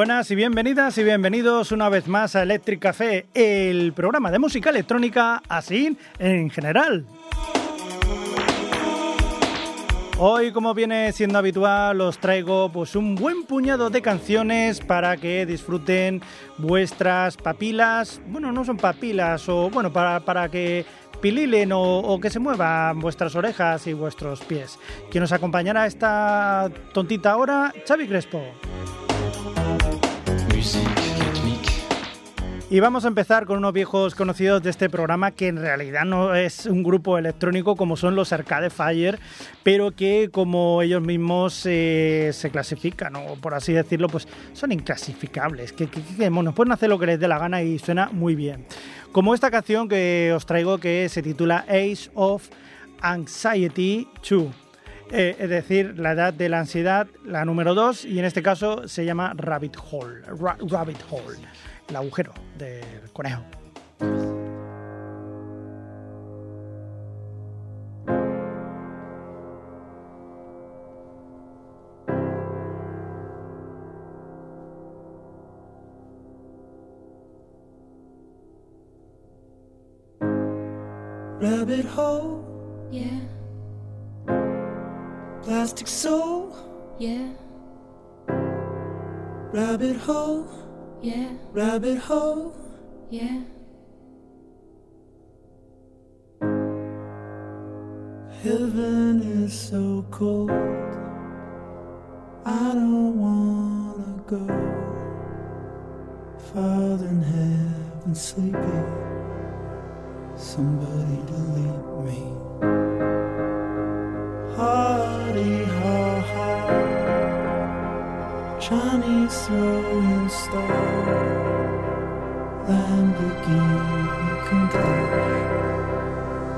Buenas y bienvenidas y bienvenidos una vez más a Electric Café, el programa de música electrónica así en general. Hoy, como viene siendo habitual, os traigo pues un buen puñado de canciones para que disfruten vuestras papilas. Bueno, no son papilas, o bueno, para, para que pililen o, que se muevan vuestras orejas y vuestros pies. Quien nos acompañará esta tontita ahora, Xavi Crespo. Y vamos a empezar con unos viejos conocidos de este programa que en realidad no es un grupo electrónico como son los Arcade Fire, pero que como ellos mismos eh, se clasifican, o por así decirlo, pues son inclasificables, que, bueno, pueden hacer lo que les dé la gana y suena muy bien. Como esta canción que os traigo que se titula Age of Anxiety 2. Eh, es decir, la edad de la ansiedad, la número 2, y en este caso se llama Rabbit Hole. Ra Rabbit Hole, el agujero del conejo. Rabbit hole, Yeah, plastic soul, yeah, rabbit hole, yeah, rabbit hole. yeah. Heaven is so cold. I don't wanna go. Father in heaven sleepy. Somebody delete me. Hardy ha ha. Chinese throwing star. Lamborghini Countach.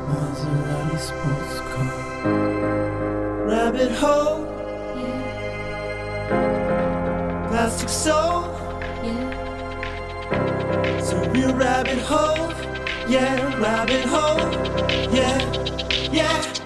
Maserati sports car. Rabbit hole, Yeah, plastic soul. yeah, It's a real rabbit hole. Yeah, rabbit hole. Yeah, yeah.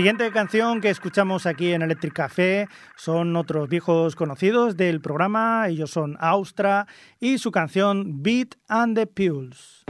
Siguiente canción que escuchamos aquí en Electric Café son otros viejos conocidos del programa. Ellos son Austra y su canción Beat and the Pulse.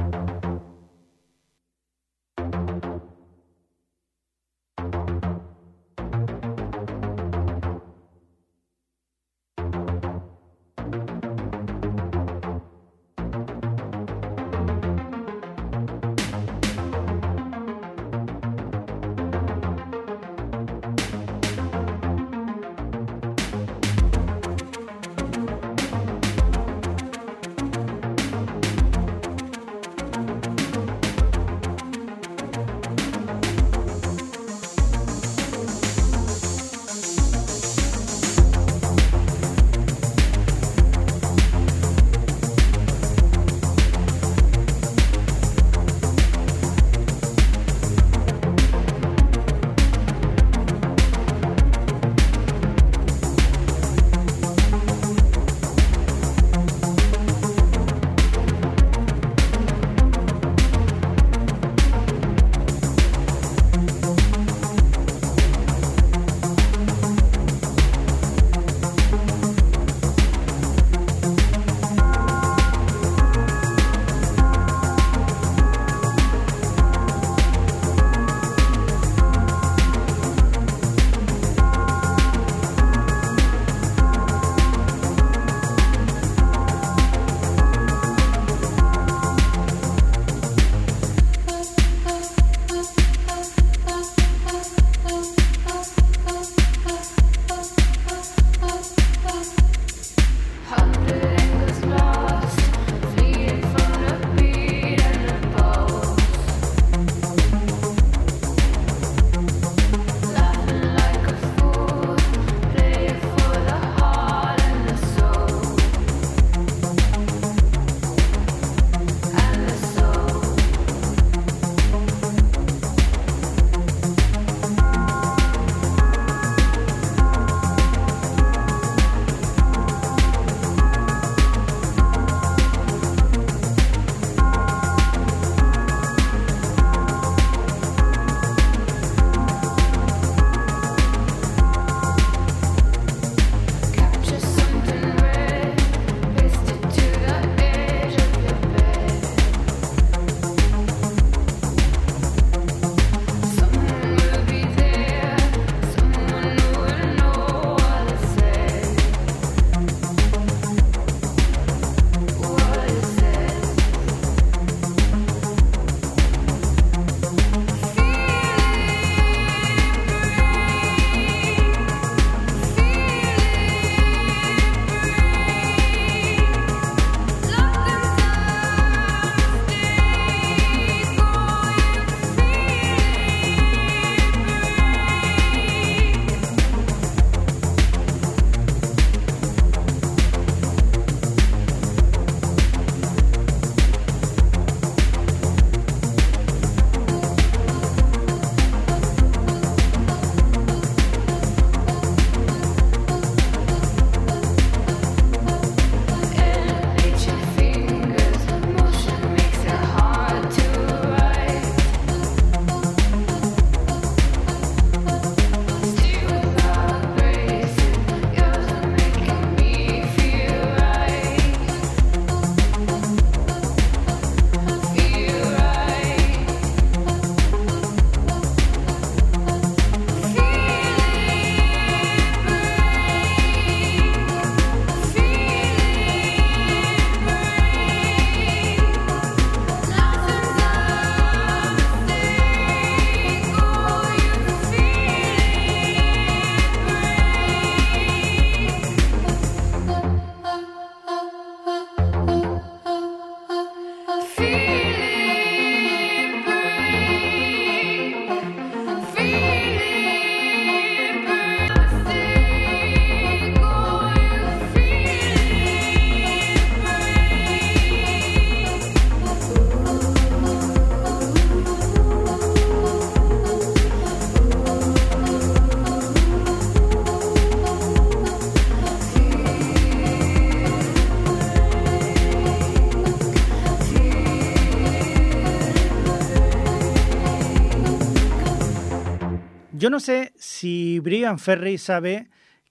No sé si Brian Ferry sabe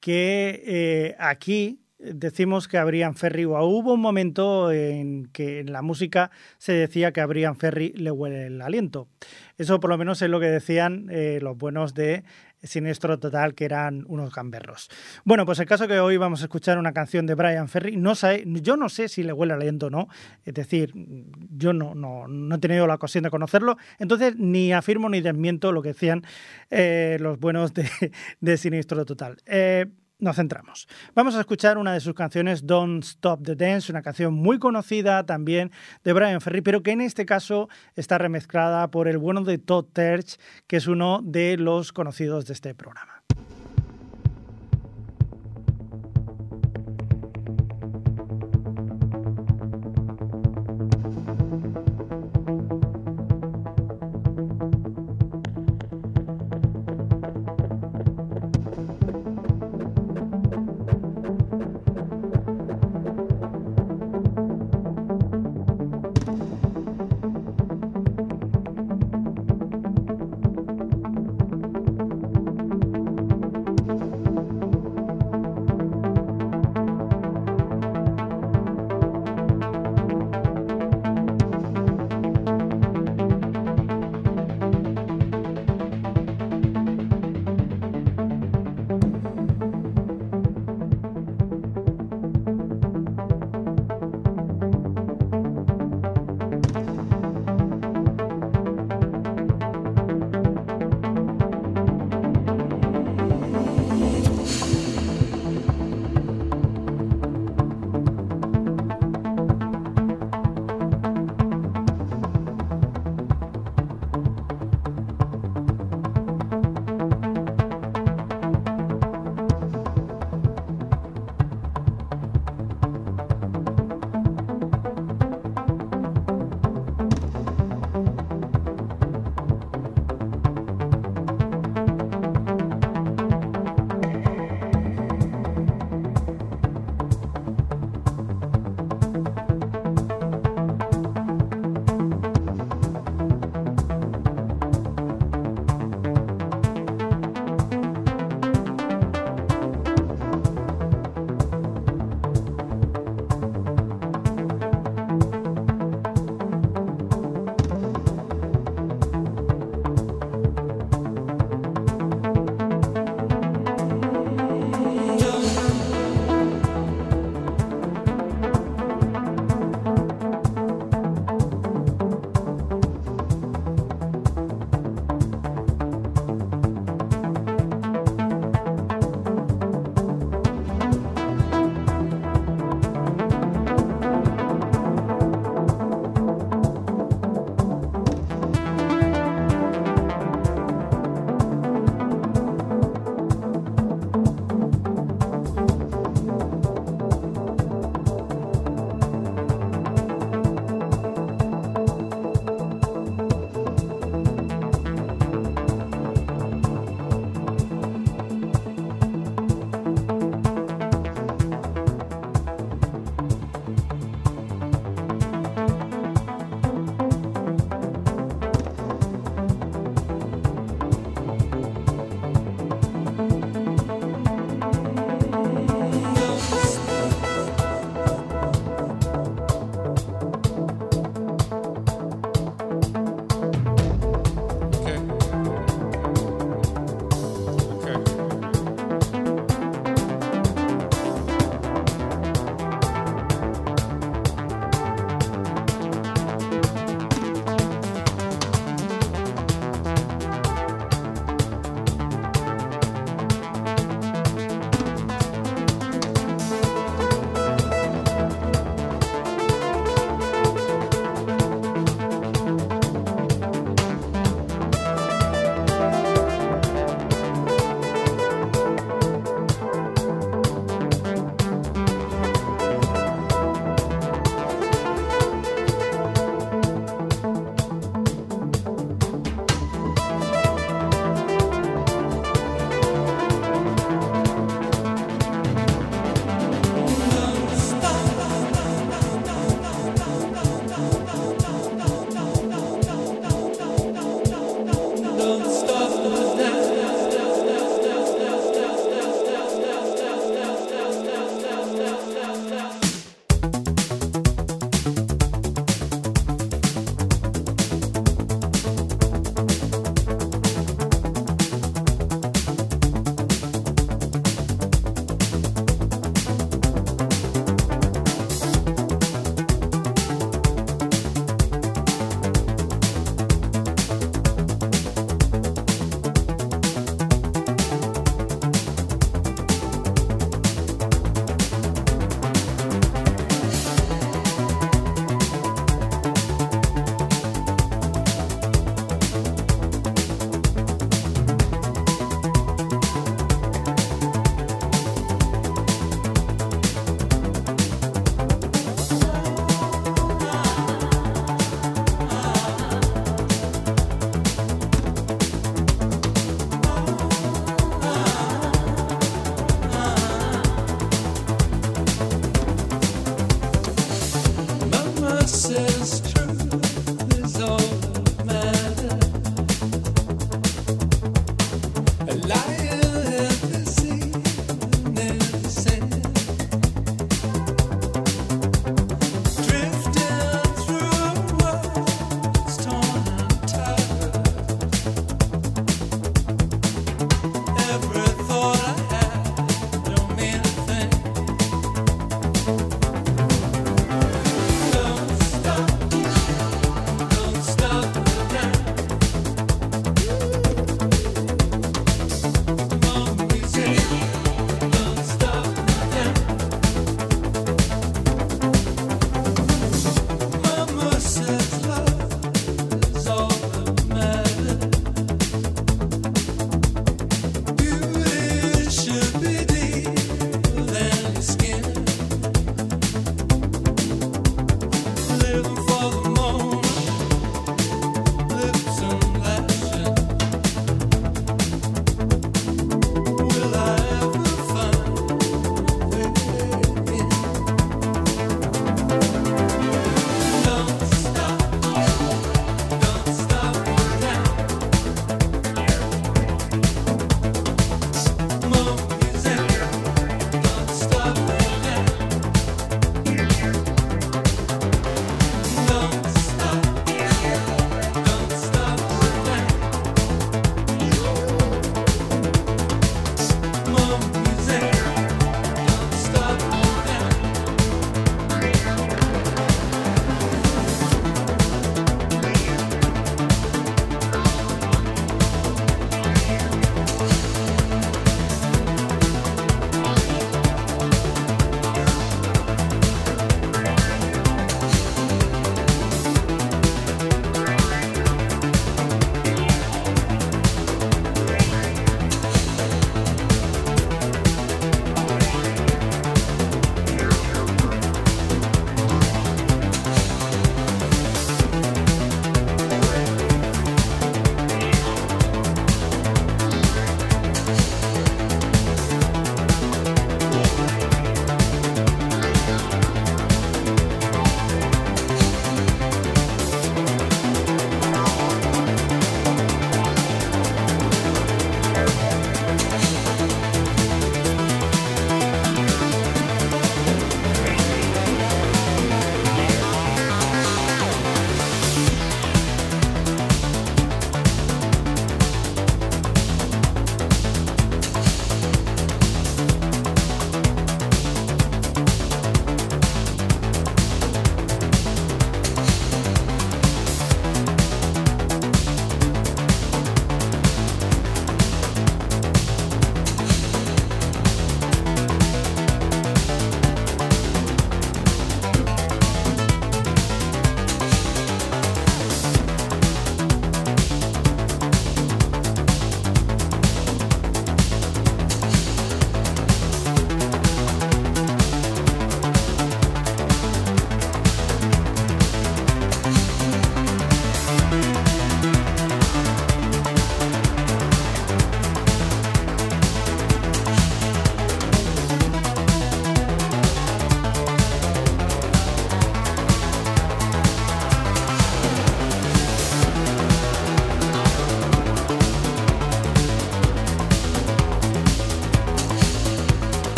que eh, aquí decimos que a Brian Ferry, o hubo un momento en que en la música se decía que a Brian Ferry le huele el aliento. Eso por lo menos es lo que decían eh, los buenos de Siniestro Total, que eran unos gamberros. Bueno, pues el caso que hoy vamos a escuchar una canción de Brian Ferry, no sé, yo no sé si le huele el aliento o no, es decir, yo no, no, no he tenido la ocasión de conocerlo, entonces ni afirmo ni desmiento lo que decían eh, los buenos de, de Siniestro Total. Eh, nos centramos. Vamos a escuchar una de sus canciones, Don't Stop the Dance, una canción muy conocida también de Brian Ferry, pero que en este caso está remezclada por el bueno de Todd Terch, que es uno de los conocidos de este programa.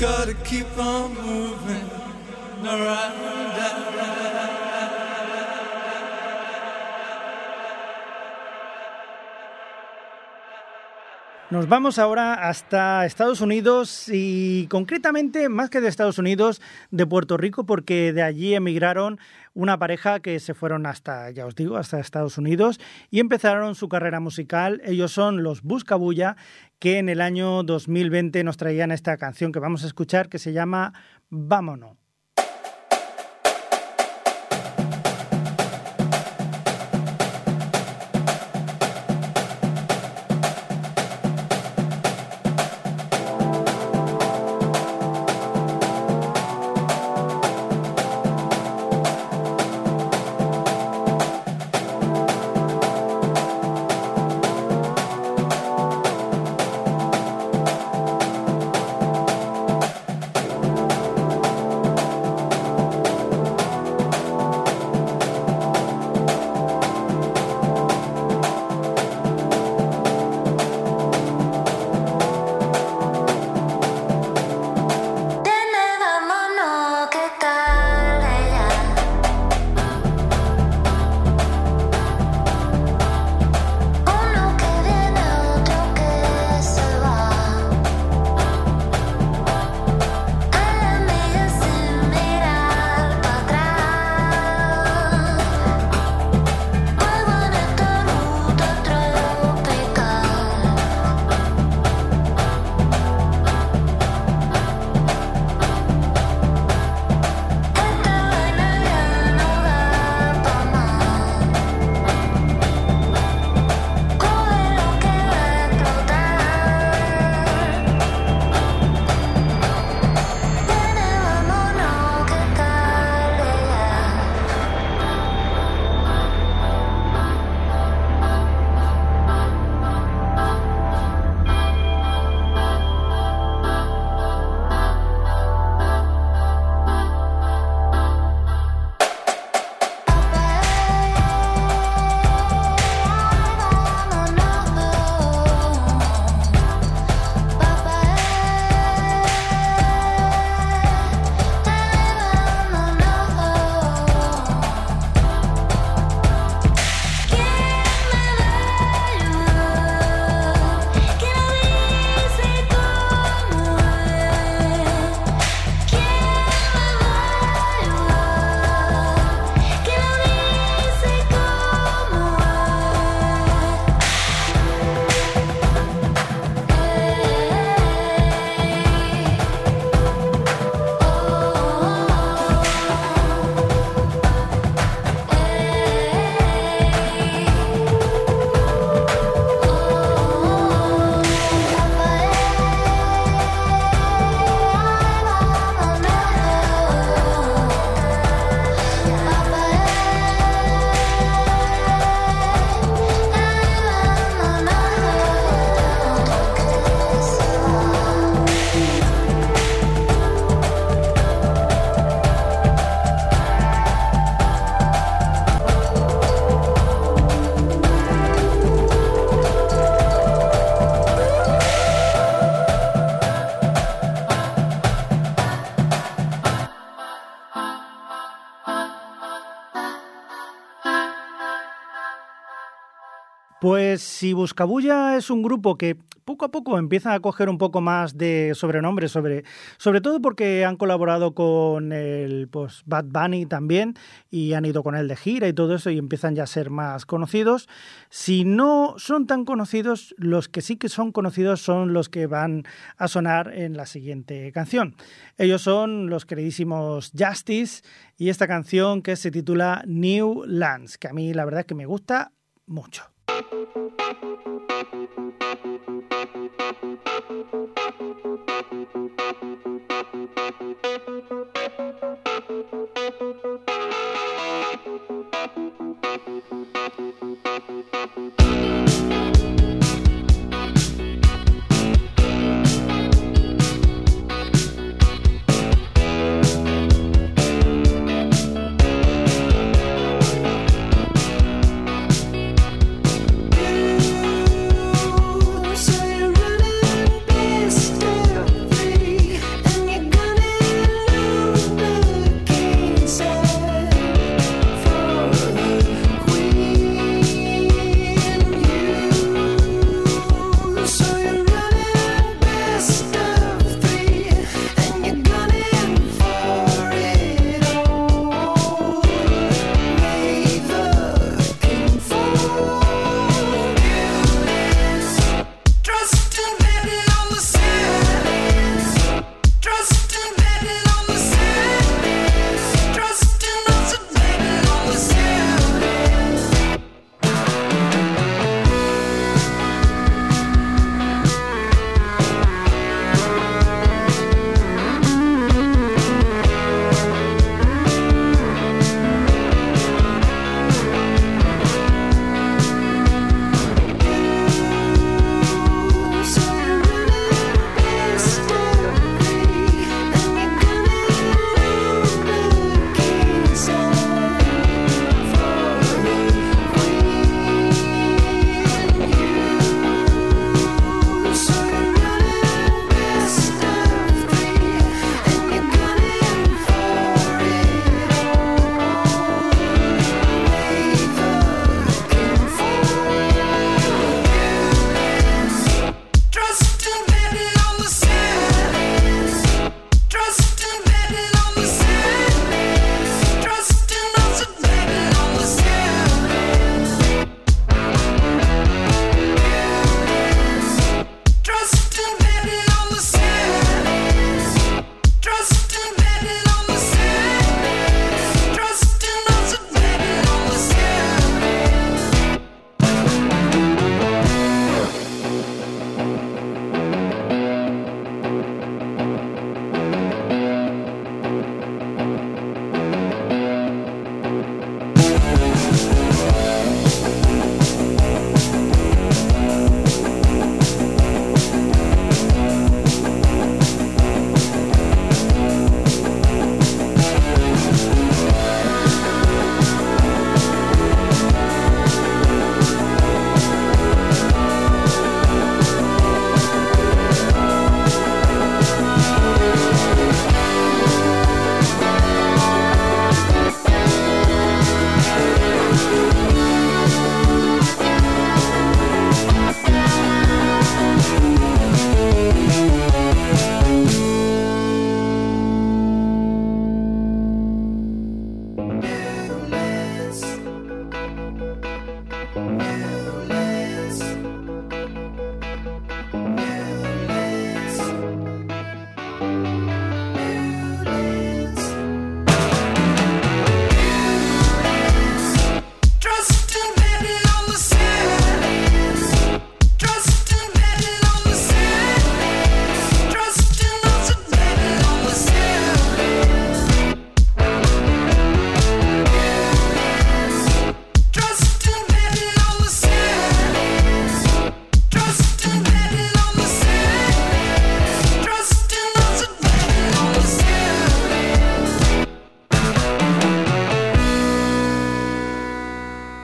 Gotta keep on moving. Right, right. Nos vamos ahora hasta Estados Unidos y concretamente, más que de Estados Unidos, de Puerto Rico, porque de allí emigraron una pareja que se fueron hasta, ya os digo, hasta Estados Unidos y empezaron su carrera musical. Ellos son los Buscabulla, que en el año 2020 nos traían esta canción que vamos a escuchar que se llama Vámonos. Si Buscabulla es un grupo que poco a poco empieza a coger un poco más de sobrenombre, sobre, todo porque han colaborado con el pues, Bad Bunny también y han ido con él de gira y todo eso y empiezan ya a ser más conocidos. Si no son tan conocidos, los que sí que son conocidos son los que van a sonar en la siguiente canción. Ellos son los queridísimos Justice y esta canción que se titula New Lands, que a mí la verdad es que me gusta mucho. Thank you.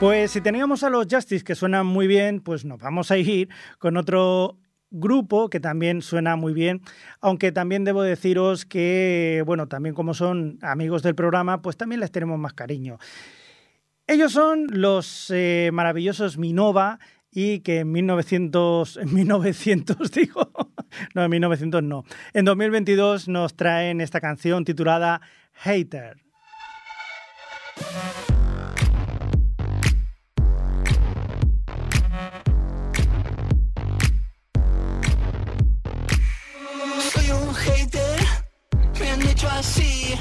Pues si teníamos a los Justice que suenan muy bien, pues nos vamos a ir con otro grupo que también suena muy bien, aunque también debo deciros que, bueno, también como son amigos del programa, pues también les tenemos más cariño. Ellos son los eh, maravillosos Minova y que en 1900, en 1900 digo, no, en 1900 no, en 2022 nos traen esta canción titulada Hater. Hecho así.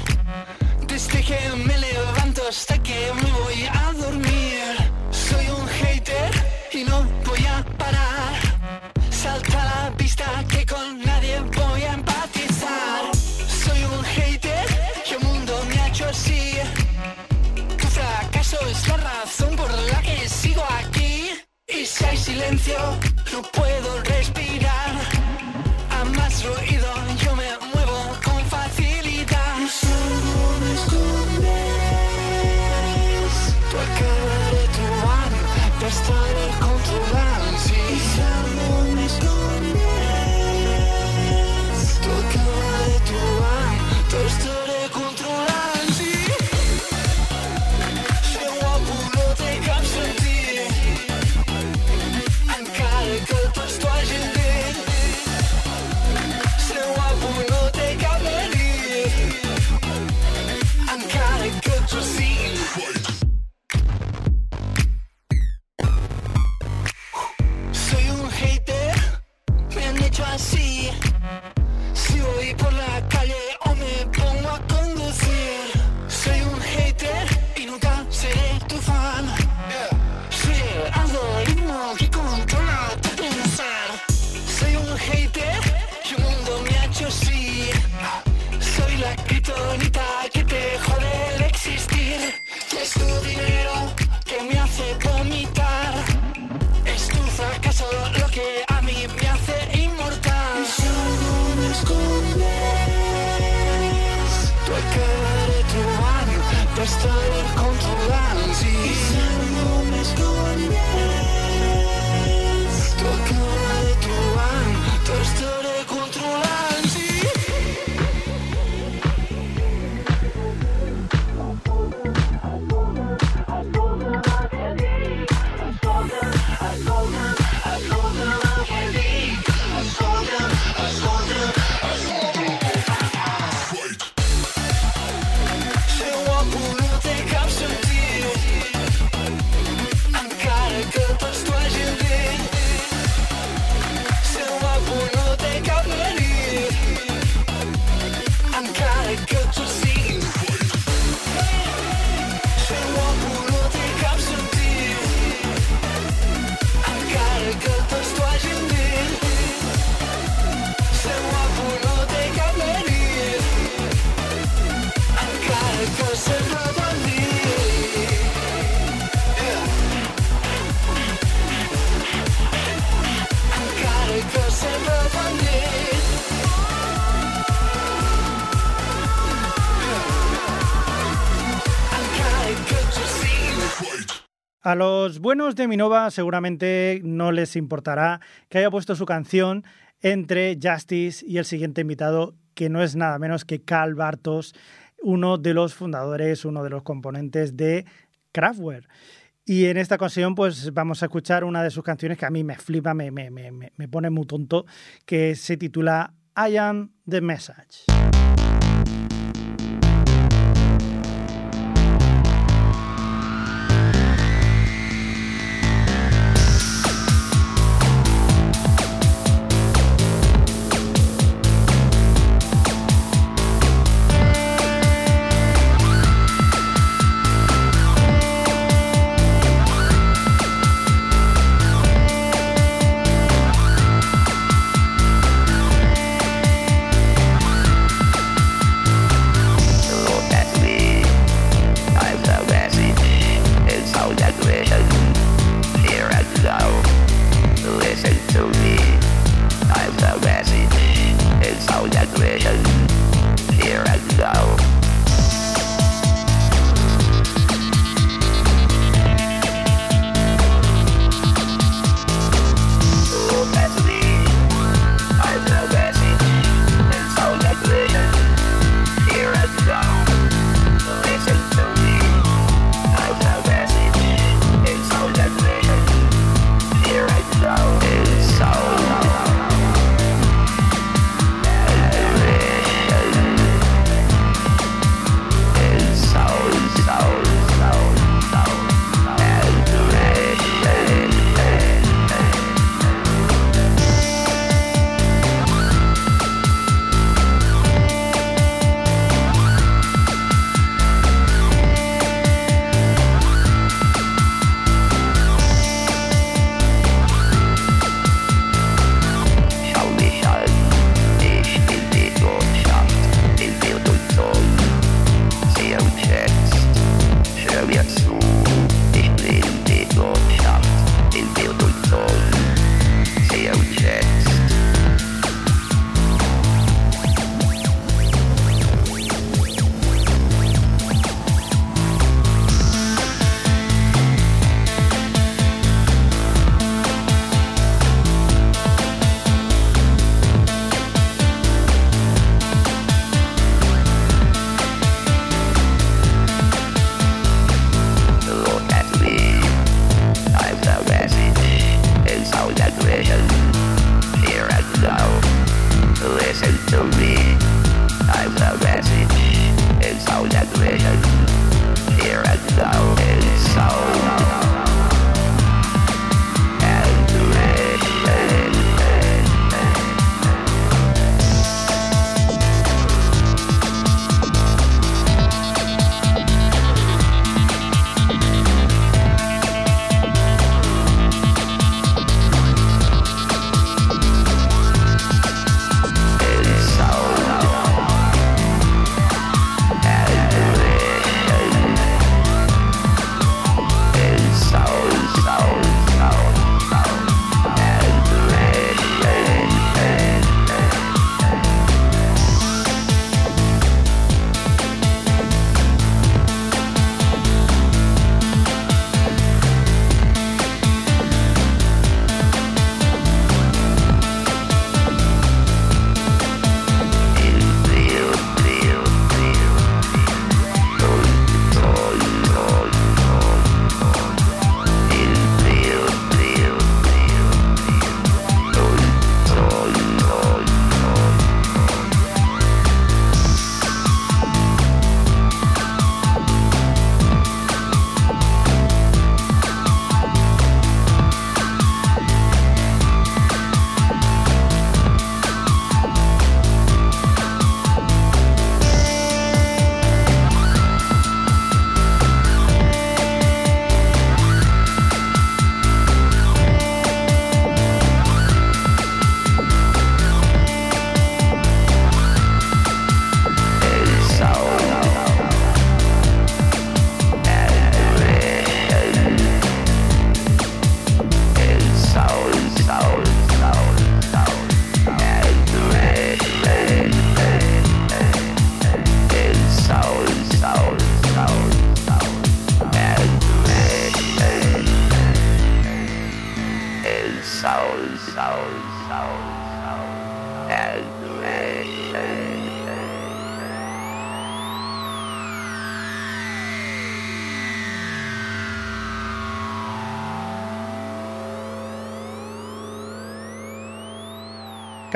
Desde que me levanto hasta que me voy a dormir. Soy un hater y no voy a parar. Salta a la pista que con nadie voy a empatizar. Soy un hater y el mundo me ha hecho así. Tu fracaso es la razón por la que sigo aquí. Y si hay silencio, no puedo respirar. A más ruido los buenos de Minova seguramente no les importará que haya puesto su canción entre Justice y el siguiente invitado, que no es nada menos que Carl Bartos, uno de los fundadores, uno de los componentes de Kraftwerk. Y en esta ocasión, pues vamos a escuchar una de sus canciones que a mí me flipa, me, me, me, me- me pone muy tonto, que se titula I Am the Message.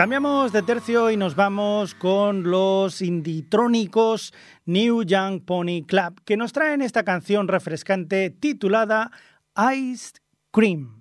Cambiamos de tercio y nos vamos con los inditrónicos New Young Pony Club, que nos traen esta canción refrescante titulada Ice Cream.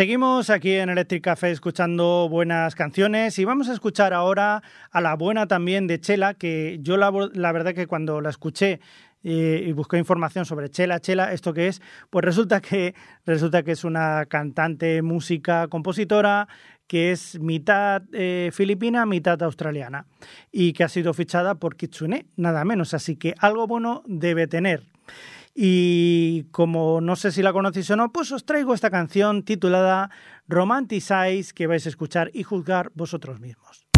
Seguimos aquí en Electric Café escuchando buenas canciones y vamos a escuchar ahora a la buena también de Chela, que yo la, la verdad que cuando la escuché eh, y, busqué información sobre Chela, Chela, esto que es, pues resulta que, resulta que es una cantante, música, compositora que es mitad eh, filipina, mitad australiana, y que ha sido fichada por Kitsune, nada menos, así que algo bueno debe tener. Y como no sé si la conocéis o no, pues os traigo esta canción titulada Romanticize que vais a escuchar y juzgar vosotros mismos.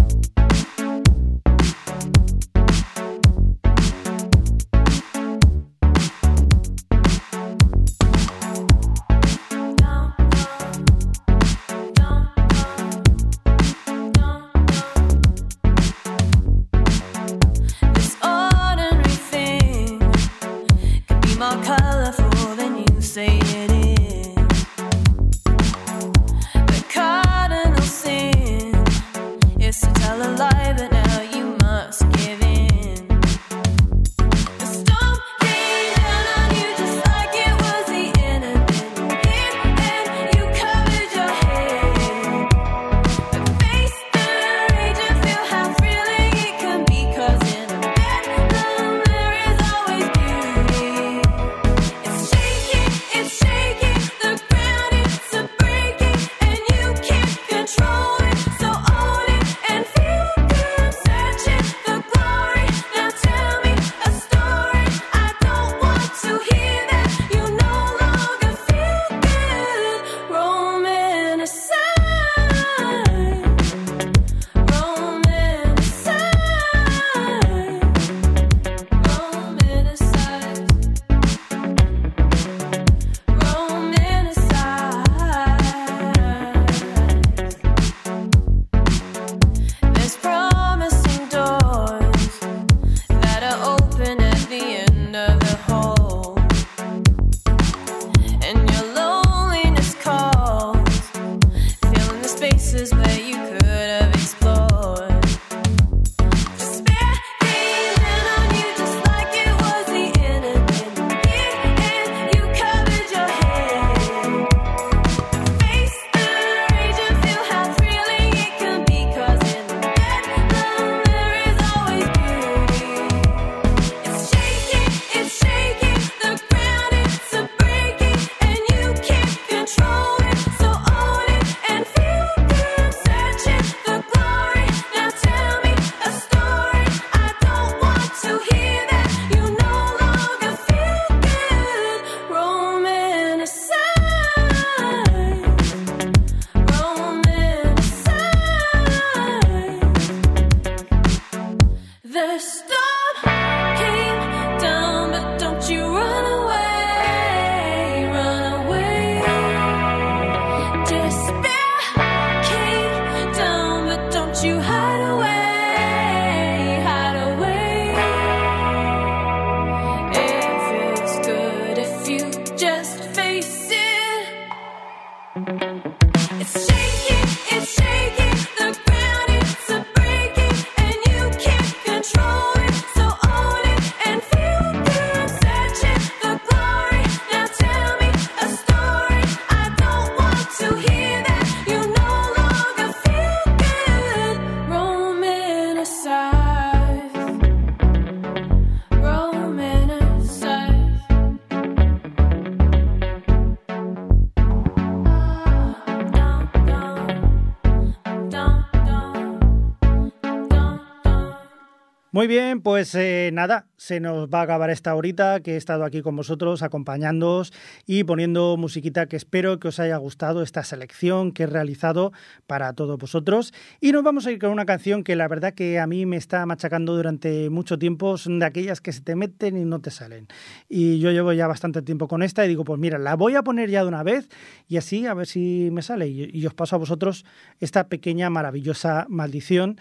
Muy bien, pues eh, nada, se nos va a acabar esta horita que he estado aquí con vosotros acompañándoos y poniendo musiquita que espero que os haya gustado esta selección que he realizado para todos vosotros. Y nos vamos a ir con una canción que la verdad que a mí me está machacando durante mucho tiempo, son de aquellas que se te meten y no te salen. Y yo llevo ya bastante tiempo con esta y digo, pues mira, la voy a poner ya de una vez y así a ver si me sale. Y, y os paso a vosotros esta pequeña maravillosa maldición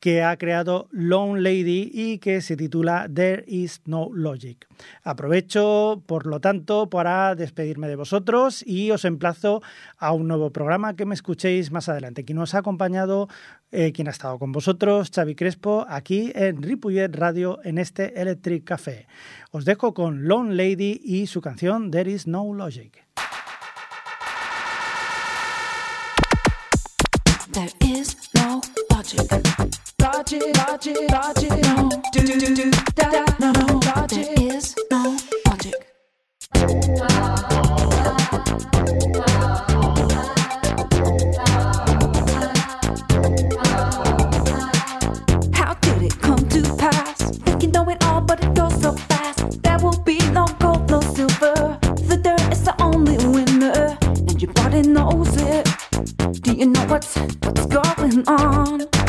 que ha creado Lone Lady y que se titula There is no logic. Aprovecho, por lo tanto, para despedirme de vosotros y os emplazo a un nuevo programa que me escuchéis más adelante. Quien nos ha acompañado, eh, quien ha estado con vosotros, Xavi Crespo, aquí en Ripollet Radio en este Electric Café. Os dejo con Lone Lady y su canción. There is no logic. Knows it. Do you know what's what's going on?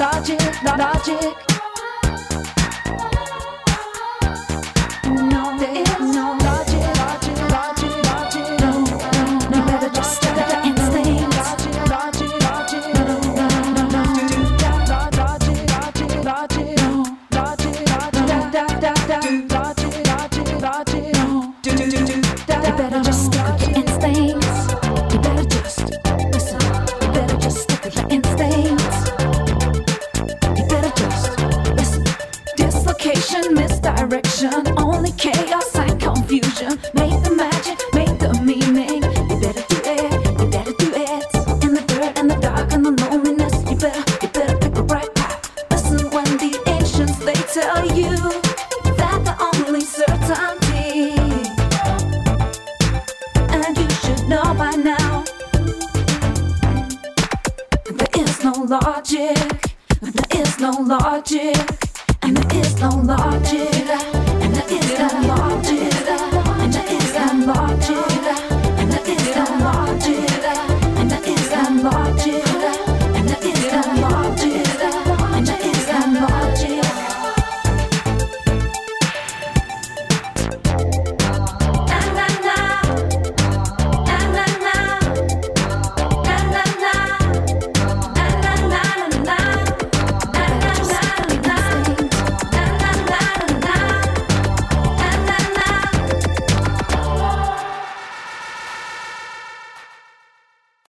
Logic, logic.